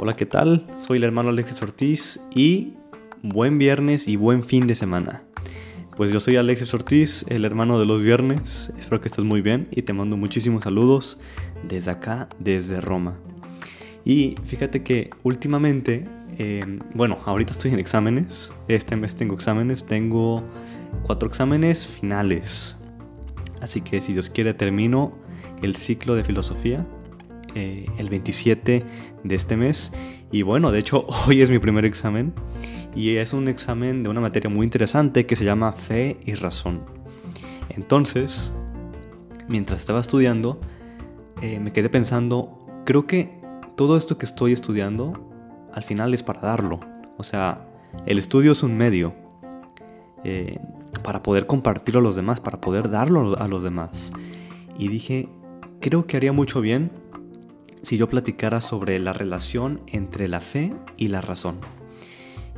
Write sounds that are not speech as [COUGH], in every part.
Hola, ¿qué tal? Soy el hermano Alexis Ortiz y buen viernes y buen fin de semana. Pues yo soy Alexis Ortiz, el hermano de los viernes. Espero que estés muy bien y te mando muchísimos saludos desde acá, desde Roma. Y fíjate que últimamente, eh, bueno, ahorita estoy en exámenes. Este mes tengo exámenes, tengo cuatro exámenes finales. Así que si Dios quiere termino el ciclo de filosofía eh, el 27 de este mes. Y bueno, de hecho [LAUGHS] hoy es mi primer examen y es un examen de una materia muy interesante que se llama fe y razón. Entonces, mientras estaba estudiando, eh, me quedé pensando, creo que todo esto que estoy estudiando al final es para darlo. O sea, el estudio es un medio eh, para poder compartirlo a los demás, para poder darlo a los demás. Y dije, creo que haría mucho bien si yo platicara sobre la relación entre la fe y la razón.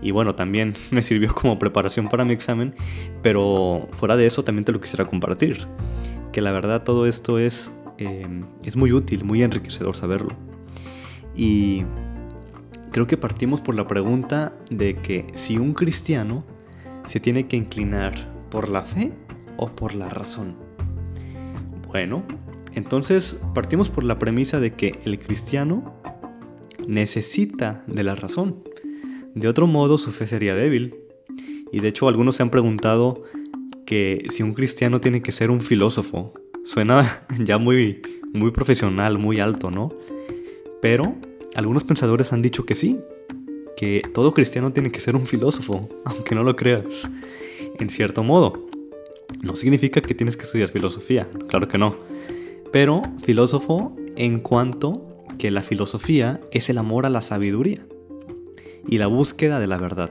Y bueno, también [LAUGHS] me sirvió como preparación para mi examen, pero fuera de eso también te lo quisiera compartir. Que la verdad todo esto es, em, es muy útil, muy enriquecedor saberlo. Y creo que partimos por la pregunta de que si un cristiano se tiene que inclinar por la fe o por la razón. Bueno, entonces partimos por la premisa de que el cristiano necesita de la razón. De otro modo su fe sería débil. Y de hecho algunos se han preguntado que si un cristiano tiene que ser un filósofo. Suena [LAUGHS] ya muy, muy profesional, muy alto, ¿no? Pero algunos pensadores han dicho que sí, que todo cristiano tiene que ser un filósofo, [LAUGHS] aunque no lo creas. En cierto modo. No significa que tienes que estudiar filosofía, claro que no pero filósofo en cuanto que la filosofía es el amor a la sabiduría y la búsqueda de la verdad.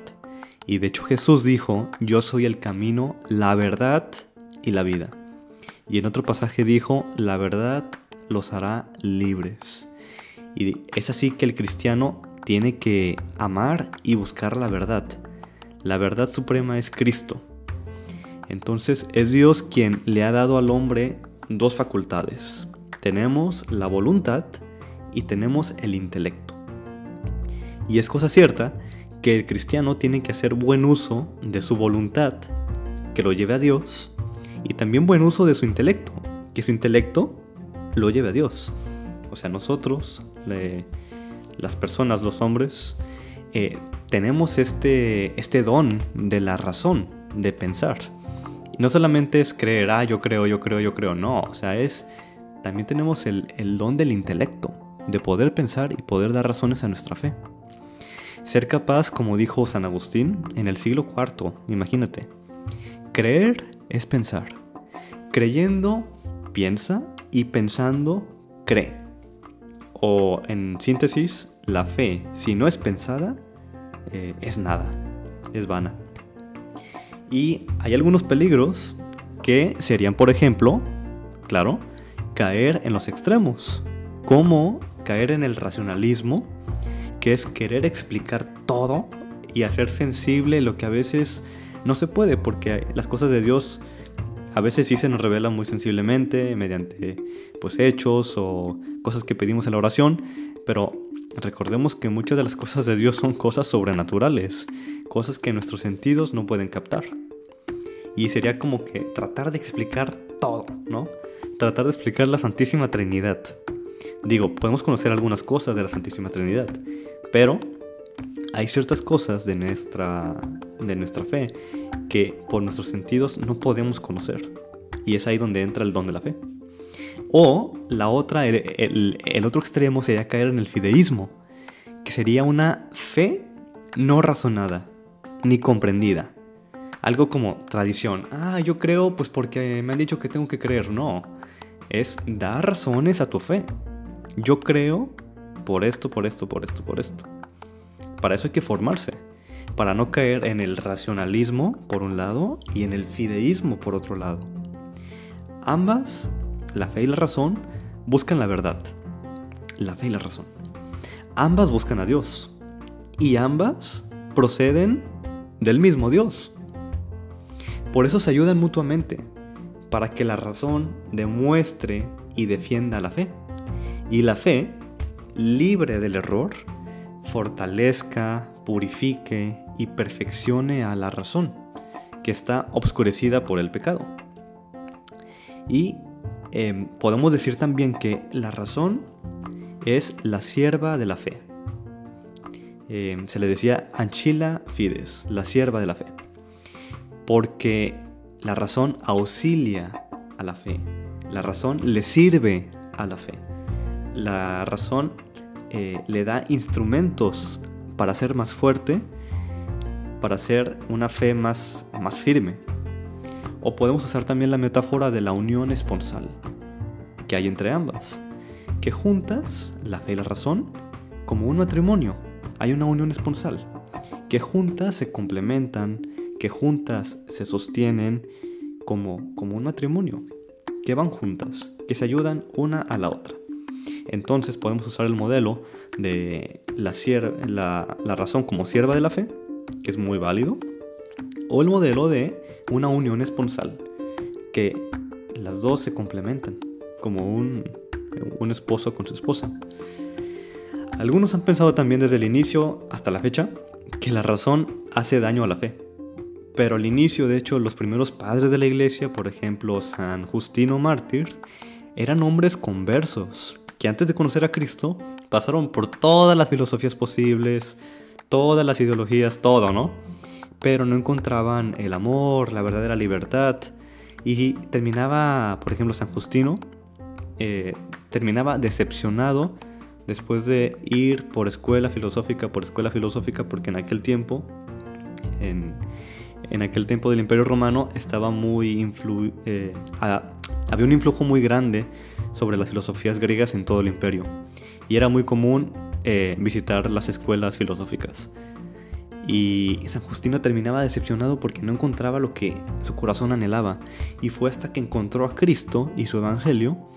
Y de hecho Jesús dijo, yo soy el camino, la verdad y la vida. Y en otro pasaje dijo, la verdad los hará libres. Y es así que el cristiano tiene que amar y buscar la verdad. La verdad suprema es Cristo. Entonces es Dios quien le ha dado al hombre dos facultades. Tenemos la voluntad y tenemos el intelecto. Y es cosa cierta que el cristiano tiene que hacer buen uso de su voluntad, que lo lleve a Dios, y también buen uso de su intelecto, que su intelecto lo lleve a Dios. O sea, nosotros, las personas, los hombres, eh, tenemos este, este don de la razón, de pensar no solamente es creer, ah, yo creo, yo creo, yo creo, no, o sea, es, también tenemos el, don del intelecto, de poder pensar y poder dar razones a nuestra fe. Ser capaz, como dijo San Agustín en el siglo IV, imagínate, creer es pensar, creyendo piensa y pensando cree. O en síntesis, la fe, si no es pensada, eh, es nada, es vana. Y hay algunos peligros que serían, por ejemplo, claro, caer en los extremos, como caer en el racionalismo, que es querer explicar todo y hacer sensible lo que a veces no se puede, porque las cosas de Dios a veces sí se nos revelan muy sensiblemente mediante pues hechos o cosas que pedimos en la oración, pero recordemos que muchas de las cosas de Dios son cosas sobrenaturales cosas que nuestros sentidos no pueden captar. Y sería como que tratar de explicar todo, ¿no? Tratar de explicar la Santísima Trinidad. Digo, podemos conocer algunas cosas de la Santísima Trinidad, pero hay ciertas cosas de nuestra, de nuestra fe que por nuestros sentidos no podemos conocer. Y es ahí donde entra el don de la fe. O la otra, el, el otro extremo sería caer en el fideísmo, que sería una fe no razonada, ni comprendida. Algo como tradición. Ah, yo creo pues porque me han dicho que tengo que creer. No, es dar razones a tu fe. Yo creo por esto, por esto, por esto, por esto. Para eso hay que formarse. Para no caer en el racionalismo por un lado y en el fideísmo por otro lado. Ambas, la fe y la razón, buscan la verdad. La fe y la razón. Ambas buscan a Dios. Y ambas proceden del mismo Dios. Por eso se ayudan mutuamente, para que la razón demuestre y defienda la fe. Y la fe, libre del error, fortalezca, purifique y perfeccione a la razón, que está obscurecida por el pecado. Y em, podemos decir también que la razón es la sierva de la fe. Em, se le decía Anchila Fides, la sierva de la fe, porque la razón auxilia a la fe, la razón le sirve a la fe, la razón eh, le da instrumentos para ser más fuerte, para ser una fe más, más firme. O podemos usar también la metáfora de la unión esponsal que hay entre ambas, que juntas, la fe y la razón, como un matrimonio, hay una unión esponsal, que juntas se complementan, que juntas se sostienen como, como un matrimonio, que van juntas, que se ayudan una a la otra. Entonces podemos usar el modelo de la, la, razón como sierva de la fe, que es muy válido, o el modelo de una unión esponsal, que las dos se complementan, como un, un esposo con su esposa. Algunos han pensado también desde el inicio hasta la fecha que la razón hace daño a la fe. Pero al inicio, de hecho, los primeros padres de la iglesia, por ejemplo San Justino Mártir, eran hombres conversos, que antes de conocer a Cristo pasaron por todas las filosofías posibles, todas las ideologías, todo, ¿no? Pero no encontraban el amor, la verdadera libertad. Y terminaba, por ejemplo, San Justino, eh, terminaba decepcionado después de ir por escuela filosófica, por escuela filosófica, porque en aquel tiempo, en, aquel tiempo del Imperio Romano, estaba muy eh, había un influjo muy grande sobre las filosofías griegas en todo el imperio, y era muy común eh, visitar las escuelas filosóficas. Y San Justino terminaba decepcionado porque no encontraba lo que su corazón anhelaba, y fue hasta que encontró a Cristo y su Evangelio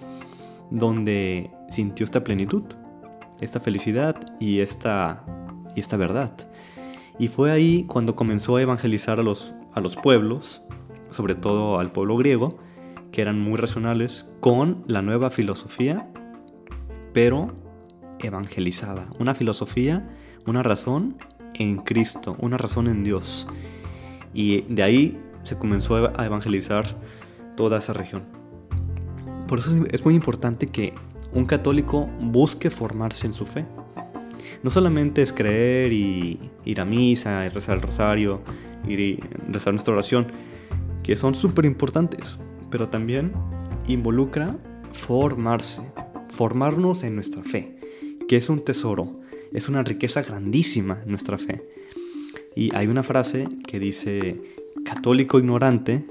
donde sintió esta plenitud, esta felicidad y esta, y esta verdad. Y fue ahí cuando comenzó a evangelizar a los, a los pueblos, sobre todo al pueblo griego, que eran muy racionales, con la nueva filosofía, pero evangelizada. Una filosofía, una razón en Cristo, una razón en Dios. Y de ahí se comenzó a evangelizar toda esa región. Por eso es muy importante que un católico busque formarse en su fe. No solamente es creer y ir a misa, y rezar el rosario, ir y rezar nuestra oración, que son súper importantes, pero también involucra formarse, formarnos en nuestra fe, que es un tesoro, es una riqueza grandísima nuestra fe. Y hay una frase que dice, católico ignorante,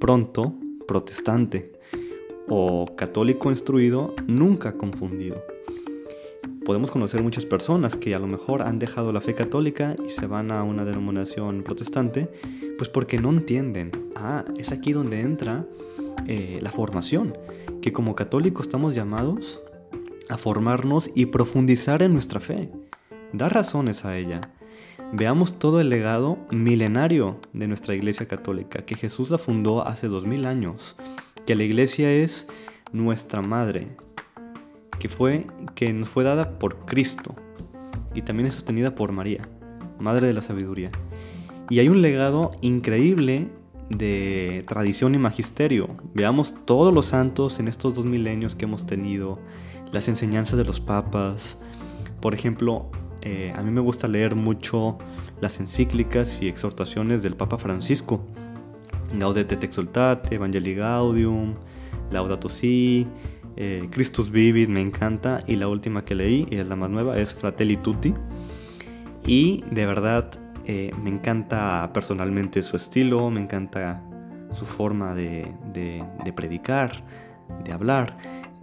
pronto protestante, o católico instruido, nunca confundido. Podemos conocer muchas personas que a lo mejor han dejado la fe católica y se van a una denominación protestante, pues porque no entienden. Ah, es aquí donde entra eh, la formación, que como católicos estamos llamados a formarnos y profundizar en nuestra fe, dar razones a ella. Veamos todo el legado milenario de nuestra Iglesia Católica, que Jesús la fundó hace dos mil años, que la Iglesia es nuestra madre, que fue que nos fue dada por Cristo y también es sostenida por María, Madre de la Sabiduría. Y hay un legado increíble de tradición y magisterio. Veamos todos los santos en estos dos milenios que hemos tenido, las enseñanzas de los papas. Por ejemplo, eh, a mí me gusta leer mucho las encíclicas y exhortaciones del Papa Francisco. Gaudete te exultate, Evangelii Gaudium, Laudato Si, eh, Christus Vivit me encanta y la última que leí, y es la más nueva, es Fratelli Tutti. Y de verdad eh, me encanta personalmente su estilo, me encanta su forma de, predicar, de hablar,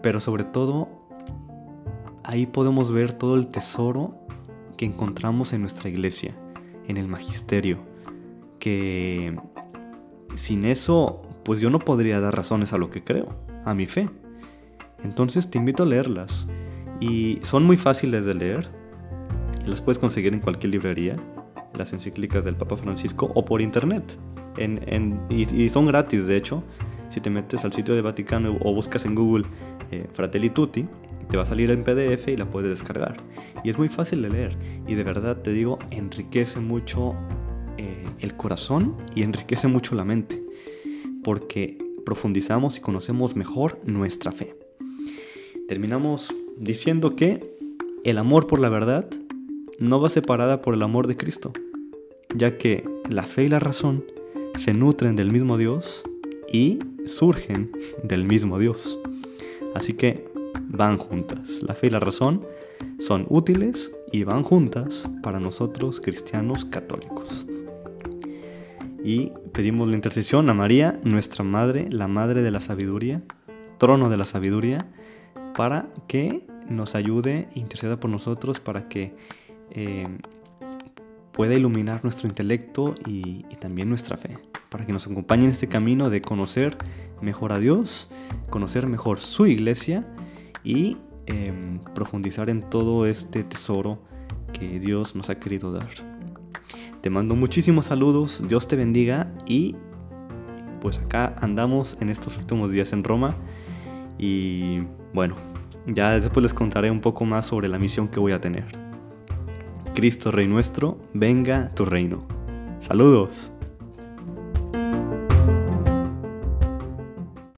pero sobre todo ahí podemos ver todo el tesoro que encontramos en nuestra iglesia, en el magisterio, que sin eso, pues yo no podría dar razones a lo que creo, a mi fe. Entonces te invito a leerlas. Y son muy fáciles de leer. Las puedes conseguir en cualquier librería las encíclicas del Papa Francisco o por internet. y, son gratis, de hecho. Si te metes al sitio de Vaticano o buscas en Google eh, Fratelli Tutti, te va a salir en PDF y la puedes descargar. Y es muy fácil de leer. Y de verdad te digo, enriquece mucho eh, el corazón y enriquece mucho la mente. Porque profundizamos y conocemos mejor nuestra fe. Terminamos diciendo que el amor por la verdad no va separada por el amor de Cristo, ya que la fe y la razón se nutren del mismo Dios y surgen del mismo Dios. Así que van juntas. La fe y la razón son útiles y van juntas para nosotros cristianos católicos. Y pedimos la intercesión a María, nuestra Madre, la Madre de la Sabiduría, trono de la sabiduría, para que nos ayude interceda por nosotros para que eh, pueda iluminar nuestro intelecto y, también nuestra fe, para que nos acompañe en este camino de conocer mejor a Dios, conocer mejor su iglesia y em, profundizar en todo este tesoro que Dios nos ha querido dar. Te mando muchísimos saludos, Dios te bendiga y pues acá andamos en estos últimos días en Roma y bueno, ya después les contaré un poco más sobre la misión que voy a tener. Cristo Rey nuestro, venga tu reino. Saludos.